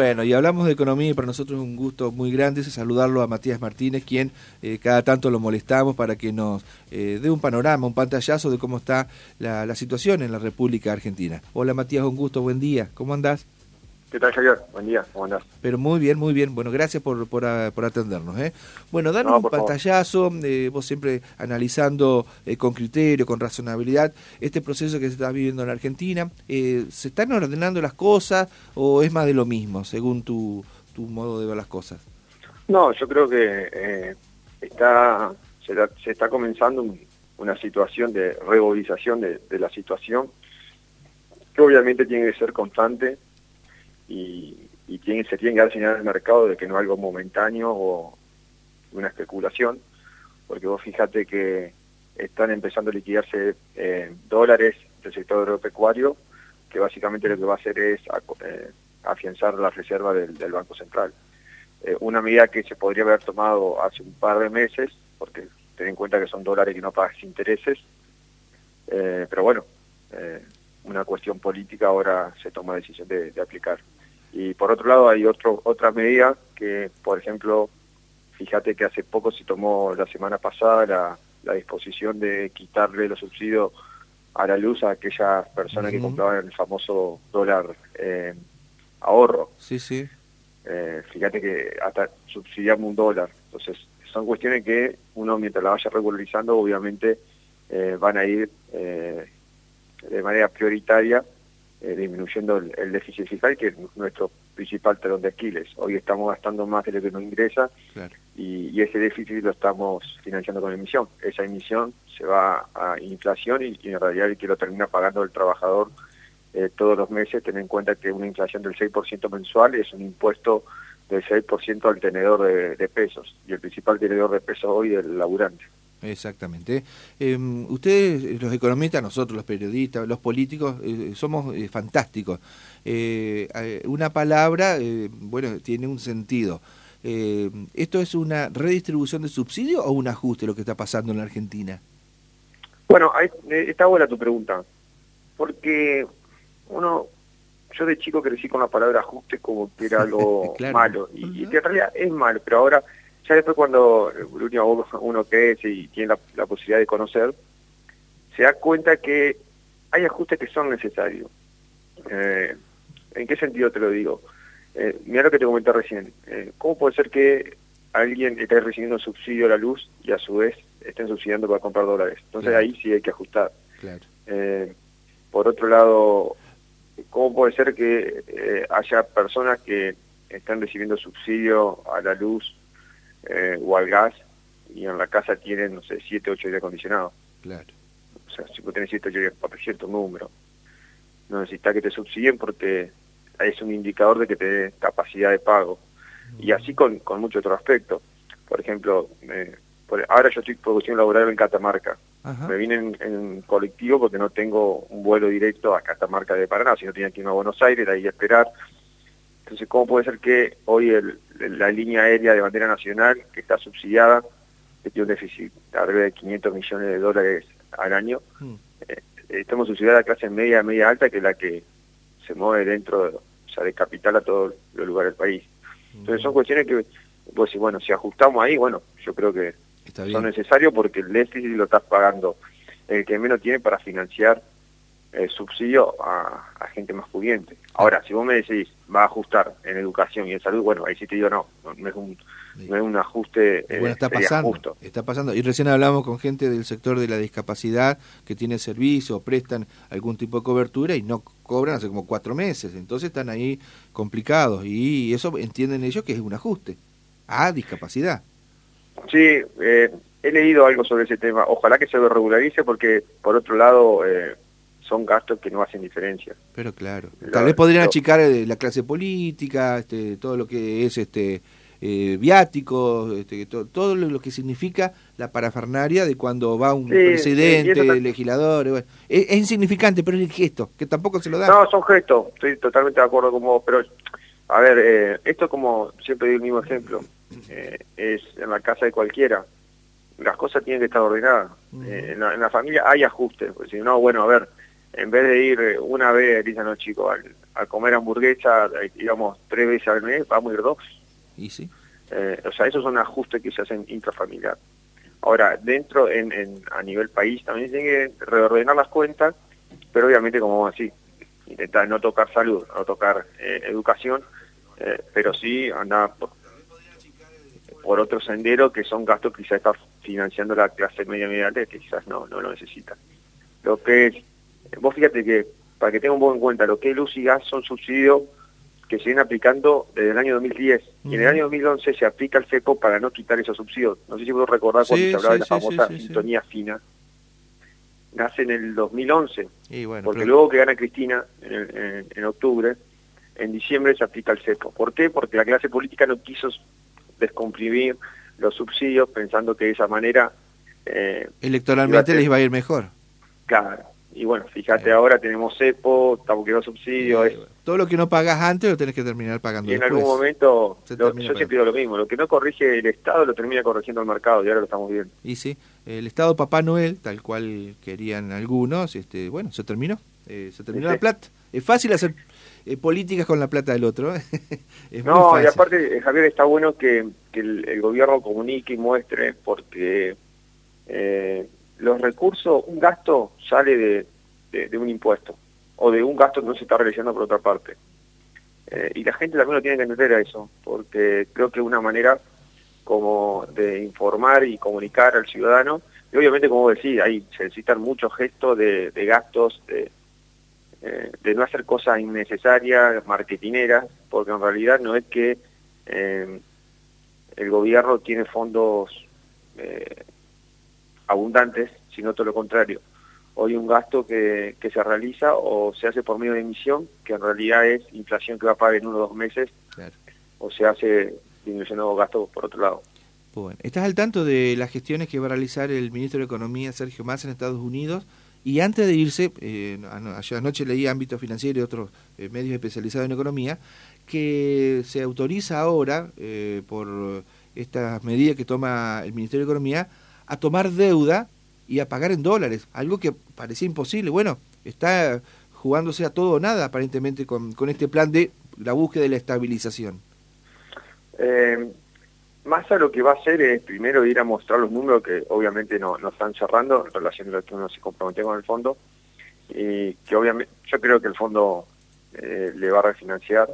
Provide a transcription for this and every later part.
Bueno, y hablamos de economía y para nosotros es un gusto muy grande saludarlo a Matías Martínez, quien eh, cada tanto lo molestamos para que nos eh, dé un panorama, un pantallazo de cómo está la, la situación en la República Argentina. Hola Matías, un gusto, buen día, ¿cómo andás? ¿Qué tal, Javier? Buen día, ¿cómo andás? Pero muy bien, muy bien. Bueno, gracias por, por, por atendernos. ¿eh? Bueno, danos un pantallazo, eh, vos siempre analizando eh, con criterio, con razonabilidad, este proceso que se está viviendo en la Argentina. Eh, ¿Se están ordenando las cosas o es más de lo mismo, según tu, tu modo de ver las cosas? No, yo creo que está se, da, se, está comenzando un, una situación de revolvización de, de la situación, que obviamente tiene que ser constante y, y tiene, se tiene que dar señal al mercado de que no es algo momentáneo o una especulación, porque vos fíjate que están empezando a liquidarse eh, dólares del sector agropecuario, que básicamente lo que va a hacer es eh, afianzar la reserva del, Banco Central. Eh, una medida que se podría haber tomado hace un par de meses, porque ten en cuenta que son dólares que no pagas intereses, eh, pero bueno, una cuestión política ahora se toma la decisión de, de aplicar. Y por otro lado hay otro, otra medida que, por ejemplo, fíjate que hace poco se tomó la semana pasada la, la disposición de quitarle los subsidios a la luz a aquellas personas uh -huh. que compraban el famoso dólar eh, ahorro. Sí, sí. Eh, fíjate que hasta subsidiamos un dólar. Entonces, son cuestiones que uno mientras la vaya regularizando, obviamente eh, van a ir eh, de manera prioritaria eh, disminuyendo el, el, déficit fiscal, que es nuestro principal talón de Aquiles. Hoy estamos gastando más de lo que nos ingresa claro. y, y, ese déficit lo estamos financiando con emisión. Esa emisión se va a inflación y, y en realidad el que lo termina pagando el trabajador eh, todos los meses, ten en cuenta que una inflación del 6% mensual es un impuesto del 6% al tenedor de, de, pesos, y el principal tenedor de pesos hoy es el laburante. Exactamente. Eh, ustedes, los economistas, nosotros, los periodistas, los políticos, eh, somos eh, fantásticos. Eh, una palabra, eh, bueno, tiene un sentido. Eh, ¿Esto es una redistribución de subsidio o un ajuste lo que está pasando en la Argentina? Bueno, ahí, está buena tu pregunta, porque uno, yo de chico crecí con la palabra ajuste como que era algo claro. malo, y, uh -huh. y, en realidad es malo, pero ahora, ya después cuando último uno crece y tiene la, la, posibilidad de conocer, se da cuenta que hay ajustes que son necesarios. Eh, ¿En qué sentido te lo digo? Eh, mira lo que te comenté recién. Eh, ¿Cómo puede ser que alguien esté recibiendo subsidio a la luz y a su vez estén subsidiando para comprar dólares? Entonces claro. ahí sí hay que ajustar. Claro. Eh, por otro lado, ¿cómo puede ser que haya personas que están recibiendo subsidio a la luz eh, o al gas y en la casa tienen, no sé, 7, 8 aire acondicionados? Claro. O sea, si vos tenés 7, 8 aire para cierto número, no necesitas que te subsidien porque es un indicador de que te dé capacidad de pago. Y así con, con muchos otros aspectos. Por ejemplo, eh, por, ahora yo estoy producción laboral en Catamarca. Ajá. Me vine en, en, colectivo porque no tengo un vuelo directo a Catamarca de Paraná, sino tenía que ir a Buenos Aires, de ahí a esperar. Entonces, ¿cómo puede ser que hoy el, la línea aérea de bandera nacional, que está subsidiada, que tiene un déficit arriba de 500 millones de dólares al año, mm. eh, estamos subsidiados a la clase media, media alta, que es la que se mueve dentro de, o sea, de capital a todos los lugares del país. Entonces son cuestiones que, pues bueno, si ajustamos ahí, bueno, yo creo que son necesarios porque el déficit lo estás pagando el que menos tiene para financiar el subsidio a, a gente más pudiente. Ahora, si vos me decís, va a ajustar en educación y en salud, bueno, ahí sí te digo, no, no es un, no es un ajuste eh, bueno, está pasando, justo. Está pasando. Y recién hablamos con gente del sector de la discapacidad que tiene servicio, prestan algún tipo de cobertura y no cobran hace como cuatro meses. Entonces están ahí complicados y eso entienden ellos que es un ajuste a discapacidad. Sí, eh, he leído algo sobre ese tema. Ojalá que se lo regularice porque, por otro lado, eh, son gastos que no hacen diferencia. Pero claro, tal vez podrían achicar eh, la clase política, este, todo lo que es este eh, viáticos, este, to, todo lo que significa la parafernaria de cuando va un sí, presidente, sí, legislador, bueno, es, es, insignificante, pero es el gesto, que tampoco se lo da. No, son gestos, estoy totalmente de acuerdo con vos, pero a ver, eh, esto como siempre doy el mismo ejemplo, eh, es en la casa de cualquiera, las cosas tienen que estar ordenadas, en, la, en, la, familia hay ajustes, pues si no, bueno, a ver, en vez de ir una vez, dicen los chicos, al, a comer hamburguesa, digamos, tres veces al mes, vamos a ir dos. ¿Y sí? Eh, o sea, esos son ajustes que se hacen intrafamiliar. Ahora, dentro, en, en, a nivel país, también tiene que reordenar las cuentas, pero obviamente, como así, intentar no tocar salud, no tocar eh, educación, eh, pero sí andar por, por, otro sendero que son gastos que quizás está financiando la clase media media que quizás no, no lo necesita. Lo que es, vos fíjate que, para que tengan un poco en cuenta, lo que es luz y gas son subsidios que se vienen aplicando desde el año 2010. Y en el año 2011 se aplica el FECO para no quitar esos subsidios. No sé si puedo recordar cuando se hablaba de la famosa sintonía fina. Nace en el 2011. porque luego que gana Cristina en, en, octubre, en diciembre se aplica el FECO. ¿Por qué? Porque la clase política no quiso descomprimir los subsidios pensando que de esa manera... Eh, Electoralmente les iba a ir mejor. Claro y bueno, fíjate, ahora tenemos CEPO, estamos quedando subsidios. Todo lo que no pagas antes lo tenés que terminar pagando Y en algún momento, yo siempre digo lo mismo, lo que no corrige el Estado lo termina corrigiendo el mercado y ahora lo estamos viendo. Y sí, el Estado Papá Noel, tal cual querían algunos, este bueno, se terminó, eh, se terminó la plata. Es fácil hacer eh, políticas con la plata del otro. ¿eh? no, y aparte, Javier, está bueno que, el, el, gobierno comunique y muestre, porque los recursos, un gasto sale de, de, un impuesto o de un gasto que no se está realizando por otra parte. Eh, y la gente también lo tiene que entender a eso, porque creo que es una manera como de informar y comunicar al ciudadano, y obviamente como decía, ahí se necesitan muchos gestos de, gastos, de, eh, de no hacer cosas innecesarias, marketineras, porque en realidad no es que eh, el gobierno tiene fondos abundantes, sino todo lo contrario. Hoy un gasto que, que se realiza o se hace por medio de emisión, que en realidad es inflación que va a pagar en uno o dos meses, o se hace disminuyendo gastos por otro lado. Bueno, ¿estás al tanto de las gestiones que va a realizar el ministro de Economía, Sergio Massa, en Estados Unidos? Y antes de irse, eh, anoche leí Ámbito Financiero y otros eh, medios especializados en economía, que se autoriza ahora, eh, por estas medidas que toma el Ministerio de Economía, a tomar deuda y a pagar en dólares, algo que parecía imposible. Bueno, está jugándose a todo o nada aparentemente con, con este plan de la búsqueda de la estabilización. Eh, más a lo que va a hacer es primero ir a mostrar los números que obviamente no, no están cerrando en relación a lo que uno se comprometió con el fondo y que obviamente yo creo que el fondo eh, le va a refinanciar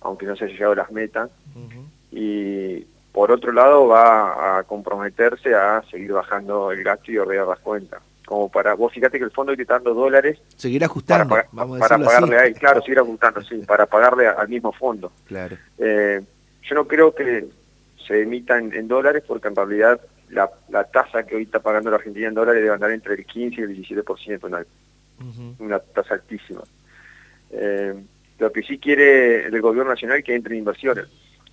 aunque no se haya llegado a las metas y por otro lado, va a comprometerse a seguir bajando el gasto y ordenar las cuentas. Como para, vos fíjate que el fondo está dando dólares. Seguir ajustando, para, para pagarle ahí, claro, seguir ajustando, sí, para pagarle al mismo fondo. Claro. Eh, yo no creo que se emita en, dólares porque en realidad la, la, tasa que hoy está pagando la Argentina en dólares debe andar entre el 15 y el 17%, una, una tasa altísima. Eh, lo que sí quiere el gobierno nacional es que entre inversiones.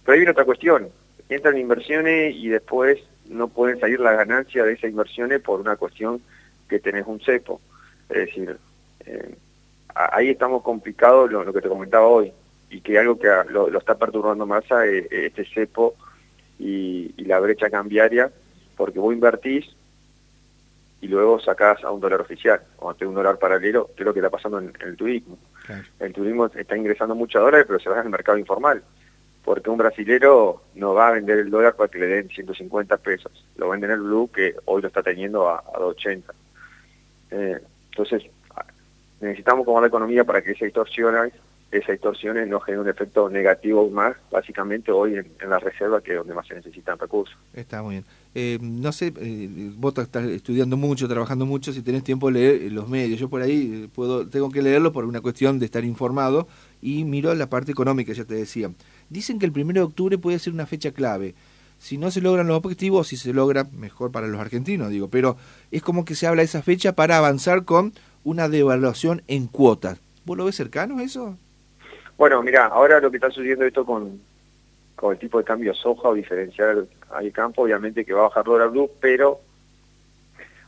Pero hay una otra cuestión entran inversiones y después no pueden salir la ganancia de esas inversiones por una cuestión que tenés un cepo. Es decir, eh, ahí estamos complicados lo, que te comentaba hoy, y que algo que lo, está perturbando más es, este cepo y, la brecha cambiaria, porque vos invertís y luego sacás a un dólar oficial o a un dólar paralelo, que es lo que está pasando en, el turismo. El turismo está ingresando muchos dólares, pero se va al mercado informal porque un brasilero no va a vender el dólar para que le den 150 pesos, lo vende en el blue que hoy lo está teniendo a, a 280. Eh, entonces, necesitamos como la economía para que esa extorsión, esas extorsiones no generen un efecto negativo más, básicamente hoy en, la reserva, que es donde más se necesitan recursos. Está muy bien. Eh, no sé, eh, vos estás estudiando mucho, trabajando mucho, si tenés tiempo leer los medios. Yo por ahí puedo tengo que leerlo por una cuestión de estar informado y miro la parte económica, ya te decía. Dicen que el 1 de octubre puede ser una fecha clave. Si no se logran los objetivos, si se logra, mejor para los argentinos, digo. Pero es como que se habla de esa fecha para avanzar con una devaluación en cuotas. ¿Vos lo ves cercano eso? Bueno, mira, ahora lo que está sucediendo esto con, con el tipo de cambio soja o diferencial al campo, obviamente que va a bajar dólar blue, pero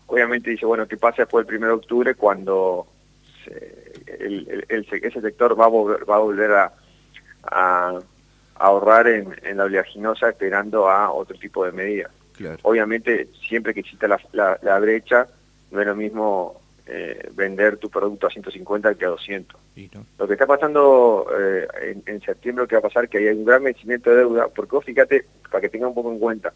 obviamente dice, bueno, ¿qué pasa después del 1 de octubre cuando el, ese sector va a volver, va a, volver a, ahorrar en, la oleaginosa esperando a otro tipo de medidas. Obviamente, siempre que exista la, brecha, no es lo mismo eh, vender tu producto a 150 que a 200. Lo que está pasando eh, en, septiembre, lo que va a pasar que hay un gran vencimiento de deuda, porque vos fíjate, para que tengan un poco en cuenta,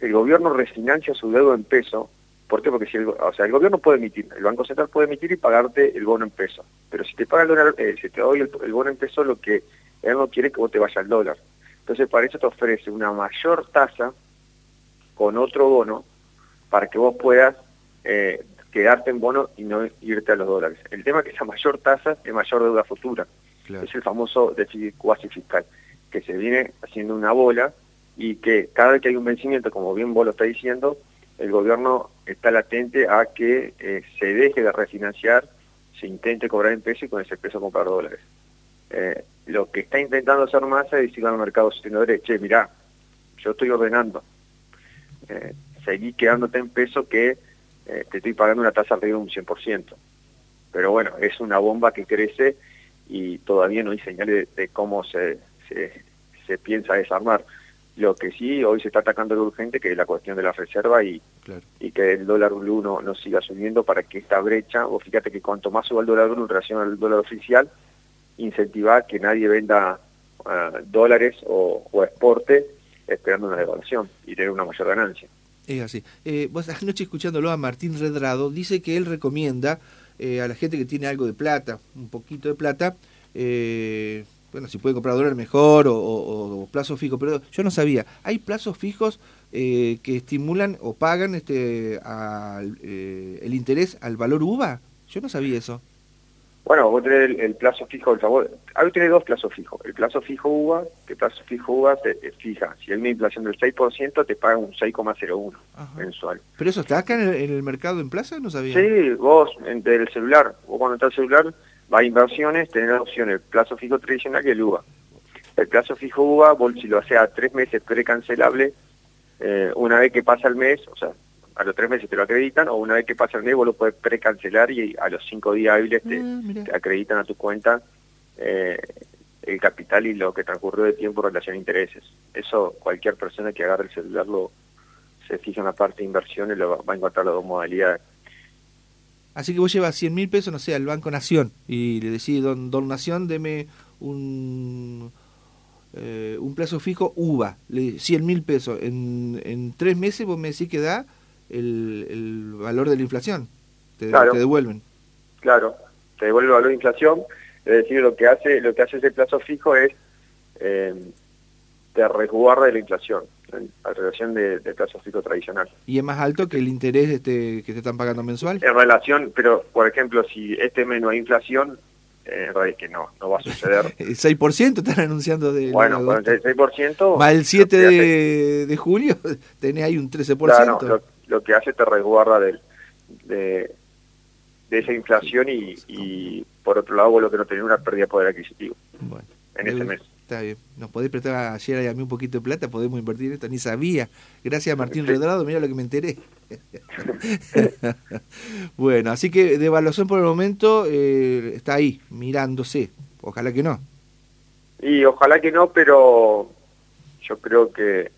el gobierno refinancia su deuda en peso, ¿por qué? Porque si el, o sea, el gobierno puede emitir, el Banco Central puede emitir y pagarte el bono en peso, pero si te paga el dólar, eh, si te doy el, bono en peso, lo que él no quiere que vos te vayas al dólar. Entonces para eso te ofrece una mayor tasa con otro bono para que vos puedas eh, quedarte en bono y no irte a los dólares. El tema es que esa mayor tasa es mayor deuda futura. Es el famoso déficit cuasi fiscal, que se viene haciendo una bola y que cada vez que hay un vencimiento, como bien vos lo estás diciendo, el gobierno está latente a que eh, se deje de refinanciar, se intente cobrar en peso y con ese peso comprar dólares. Eh, lo que está intentando hacer Massa es decir al mercado diciendo, che, mirá, yo estoy ordenando, eh, seguí quedándote en peso que eh, te estoy pagando una tasa arriba de un 100%. Pero bueno, es una bomba que crece y todavía no hay señales de, cómo se, se, piensa desarmar. Lo que sí, hoy se está atacando lo urgente, que es la cuestión de la reserva y, y que el dólar blue no, no siga subiendo para que esta brecha, o fíjate que cuanto más suba el dólar blue en relación al dólar oficial, incentiva que nadie venda ah, dólares o, o exporte esperando una devaluación y tener una mayor ganancia. Es así. Eh, vos anoche escuchándolo a Martín Redrado, dice que él recomienda eh, a la gente que tiene algo de plata, un poquito de plata, eh, bueno, si puede comprar dólar mejor o, o, plazo fijo, pero yo no sabía, ¿hay plazos fijos eh, que estimulan o pagan este al, el interés al valor UVA? Yo no sabía eso. Bueno, vos tenés el, plazo fijo del favor. Ahí tenés dos plazos fijos. El plazo fijo UVA, que el plazo fijo UVA te, fija, si hay una inflación del 6%, te paga un 6,01 mensual. ¿Pero eso está acá en el, mercado en plaza? No sabía. Sí, vos, entre el celular, vos cuando estás el celular, va a inversiones, tenés la opción el plazo fijo tradicional y el UVA. El plazo fijo UVA, vos si lo haces a tres meses precancelable, eh, una vez que pasa el mes, o sea, a los tres meses te lo acreditan o una vez que pasa el mes vos lo puedes precancelar y a los cinco días hábiles te, ah, acreditan a tu cuenta eh, el capital y lo que transcurrió de tiempo en relación a intereses. Eso cualquier persona que agarre el celular lo se fija en la parte de inversiones lo va a encontrar las dos modalidades. Así que vos llevas 100 mil pesos, no sé, al Banco Nación y le decís, don, don Nación, deme un, eh, un plazo fijo UVA, 100 mil pesos. En, en tres meses vos me decís que da el, el valor de la inflación, te, devuelven. Claro, te devuelve el valor de inflación, es decir, lo que hace, lo que hace ese plazo fijo es eh, te resguarda de la inflación, en relación de, plazo fijo tradicional. ¿Y es más alto que el interés este, que te están pagando mensual? En relación, pero por ejemplo, si este mes no hay inflación, eh, es que no, no va a suceder. ¿El 6% están anunciando de... Bueno, con el 6%... Más el 7 de, de, julio, tenés ahí un 13%. Claro, lo que hace te resguarda del, de, esa inflación y, por otro lado lo que no tenés una pérdida de poder adquisitivo bueno, en ese mes. Está bien. Nos podés prestar ayer y a mí un poquito de plata, podemos invertir esto, ni sabía. Gracias a Martín Redrado, mira lo que me enteré. bueno, así que de evaluación por el momento eh, está ahí, mirándose. Ojalá que no. Y ojalá que no, pero yo creo que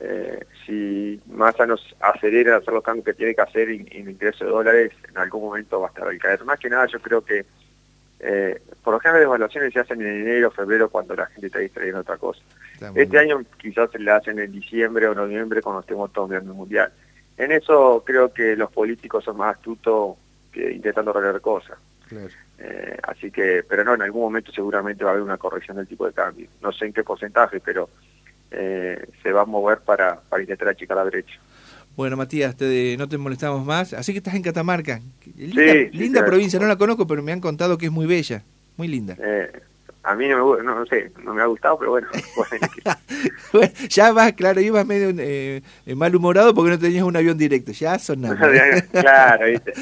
eh, si Massa nos acelera a hacer los cambios que tiene que hacer en, en ingreso de dólares, en algún momento va a estar al caer. Más que nada, yo creo que eh, por lo general las evaluaciones se hacen en enero, febrero, cuando la gente está distrayendo otra cosa. este año quizás se le hacen en diciembre o noviembre cuando estemos todos el mundial. En eso creo que los políticos son más astutos que intentando arreglar cosas. Eh, así que, pero no, en algún momento seguramente va a haber una corrección del tipo de cambio. No sé en qué porcentaje, pero eh, se va a mover para, para intentar achicar la derecha. Bueno, Matías, te, no te molestamos más. Así que estás en Catamarca. Linda, linda provincia, no la conozco, pero me han contado que es muy bella, muy linda. Eh, a mí no me, no, sé, no me ha gustado, pero bueno. bueno ya vas, claro, ibas medio eh, malhumorado porque no tenías un avión directo, ya son nada. claro, viste.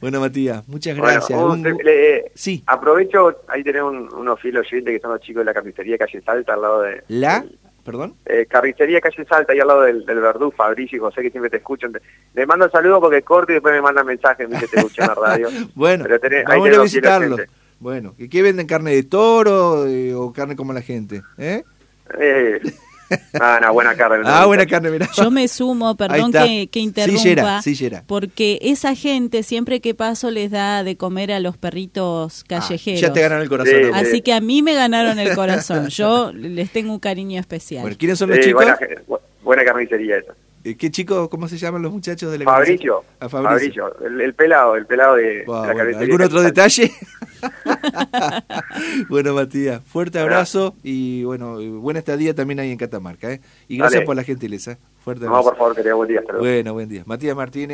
bueno, Matías, muchas gracias. Eh, sí. Aprovecho, ahí tenemos un, unos fieles oyentes que son los chicos de la carnicería Calle Salta al lado de... ¿La? ¿Perdón? Eh, carnicería Calle Salta, ahí al lado del, del Verdú, Fabricio y José, que siempre te escuchan. Le mando un saludo porque corto y después me mandan mensajes, me dice te escuchan en la radio. bueno, Pero tenés, vamos a visitarlo. Bueno, ¿qué, venden? ¿Carne de toro eh, o carne como la gente? ¿Eh? eh Ah, no, buena carne. Ah, buena carne, mirá. Yo me sumo, perdón que, que, interrumpa, sí, sí, porque esa gente siempre que paso les da de comer a los perritos Ah, callejeros. ya te ganaron el corazón. Así que a mí me ganaron el corazón. Yo les tengo un cariño especial. Bueno, ¿quiénes son los Sí, chicos? buena, buena carnicería esa. Eh, ¿Qué chicos, cómo se llaman los muchachos de la Fabricio. Ah, Fabricio. El, el pelado, el pelado de, Wow, de la bueno. ¿Algún otro detalle? bueno, Matías, fuerte abrazo y bueno, buena estadía también ahí en Catamarca. ¿eh? Y gracias Dale. por la gentileza. Fuerte No, abrazo. por favor, que tenga buen día. Bueno, buen día. Matías Martínez.